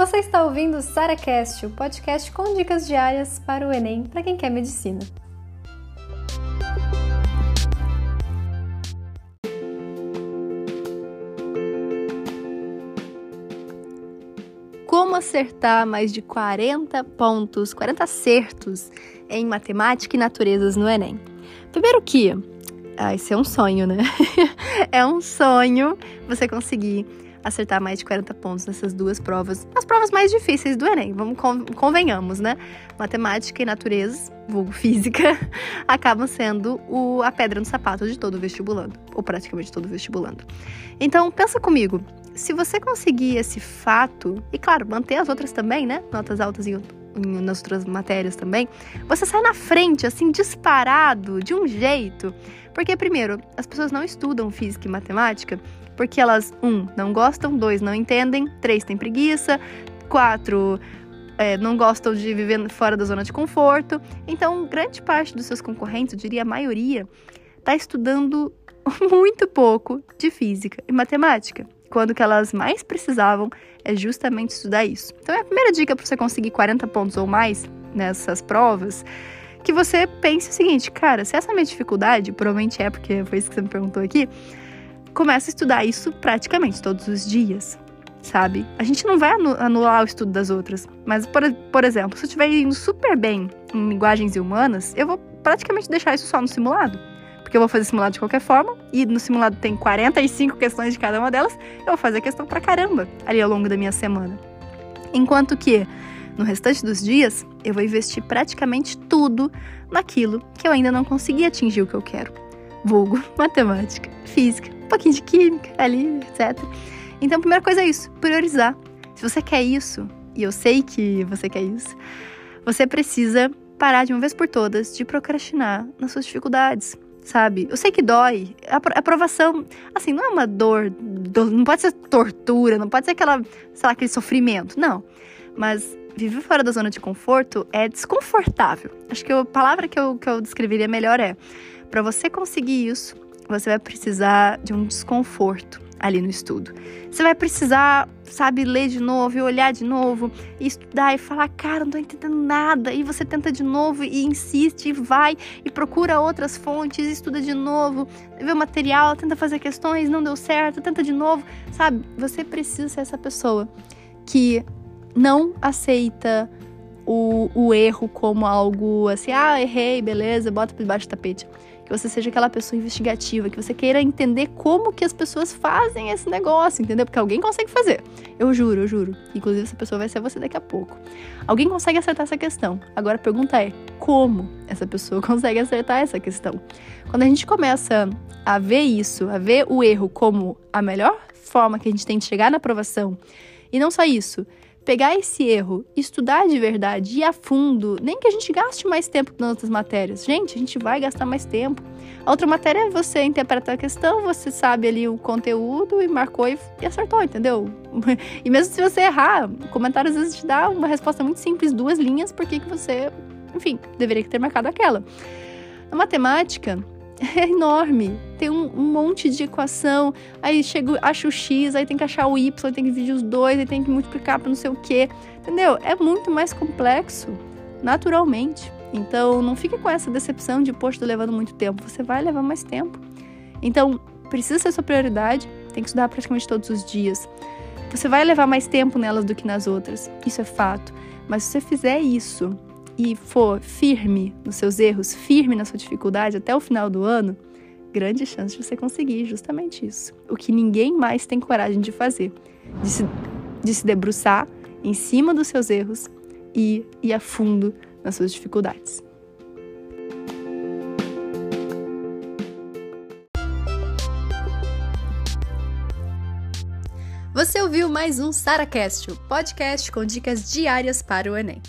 Você está ouvindo o SaraCast, o podcast com dicas diárias para o Enem para quem quer medicina. Como acertar mais de 40 pontos, 40 acertos em matemática e naturezas no Enem? Primeiro que, ah, esse é um sonho, né? é um sonho você conseguir acertar mais de 40 pontos nessas duas provas, as provas mais difíceis do Enem, vamos convenhamos, né? Matemática e natureza, vulgo física, acabam sendo o, a pedra no sapato de todo vestibulando, ou praticamente todo vestibulando. Então, pensa comigo, se você conseguir esse fato, e claro, manter as outras também, né? Notas altas em, nas outras matérias também, você sai na frente, assim, disparado, de um jeito. Porque, primeiro, as pessoas não estudam física e matemática porque elas, um, não gostam, dois, não entendem, três, têm preguiça, quatro, é, não gostam de viver fora da zona de conforto. Então, grande parte dos seus concorrentes, eu diria a maioria, está estudando muito pouco de física e matemática, quando que elas mais precisavam é justamente estudar isso. Então, é a primeira dica para você conseguir 40 pontos ou mais nessas provas que você pense o seguinte, cara, se essa é a minha dificuldade, provavelmente é porque foi isso que você me perguntou aqui, começa a estudar isso praticamente todos os dias, sabe? A gente não vai anular o estudo das outras, mas, por, por exemplo, se eu estiver indo super bem em linguagens humanas, eu vou praticamente deixar isso só no simulado. Porque eu vou fazer simulado de qualquer forma, e no simulado tem 45 questões de cada uma delas, eu vou fazer questão pra caramba ali ao longo da minha semana. Enquanto que no restante dos dias, eu vou investir praticamente tudo naquilo que eu ainda não consegui atingir o que eu quero. Vulgo, matemática, física, pouquinho de química ali, etc. Então, a primeira coisa é isso, priorizar. Se você quer isso, e eu sei que você quer isso, você precisa parar de uma vez por todas de procrastinar nas suas dificuldades, sabe? Eu sei que dói. A aprovação, assim, não é uma dor, dor, não pode ser tortura, não pode ser aquela, sei lá, aquele sofrimento, não. Mas viver fora da zona de conforto é desconfortável. Acho que a palavra que eu, que eu descreveria melhor é: para você conseguir isso, você vai precisar de um desconforto ali no estudo. Você vai precisar, sabe, ler de novo e olhar de novo e estudar e falar, cara, não tô entendendo nada. E você tenta de novo e insiste e vai e procura outras fontes, estuda de novo, vê o material, tenta fazer questões, não deu certo, tenta de novo, sabe? Você precisa ser essa pessoa que não aceita o, o erro como algo assim, ah, errei, beleza, bota por debaixo do tapete que você seja aquela pessoa investigativa, que você queira entender como que as pessoas fazem esse negócio, entendeu? Porque alguém consegue fazer. Eu juro, eu juro. Inclusive, essa pessoa vai ser você daqui a pouco. Alguém consegue acertar essa questão. Agora a pergunta é: como essa pessoa consegue acertar essa questão? Quando a gente começa a ver isso, a ver o erro como a melhor forma que a gente tem de chegar na aprovação, e não só isso, pegar esse erro, estudar de verdade, ir a fundo, nem que a gente gaste mais tempo nas outras matérias. Gente, a gente vai gastar mais tempo. A outra matéria é você interpreta a questão, você sabe ali o conteúdo e marcou e, e acertou, entendeu? e mesmo se você errar, o comentário às vezes te dá uma resposta muito simples, duas linhas, porque que você, enfim, deveria ter marcado aquela. Na matemática, é enorme. Tem um, um, monte de equação. Aí chega, acha o x, aí tem que achar o y, aí tem que dividir os dois, aí tem que multiplicar para não sei o quê. Entendeu? É muito mais complexo, naturalmente. Então, não fique com essa decepção de, poxa, tô levando muito tempo. Você vai levar mais tempo. Então, precisa ser sua prioridade. Tem que estudar praticamente todos os dias. Você vai levar mais tempo nelas do que nas outras. Isso é fato. Mas se você fizer isso e for firme nos seus erros, firme na sua dificuldade até o final do ano, grande chance de você conseguir justamente isso. O que ninguém mais tem coragem de fazer, de se, de se debruçar em cima dos seus erros e ir a fundo nas suas dificuldades. Você ouviu mais um SaraCast, o podcast com dicas diárias para o Enem.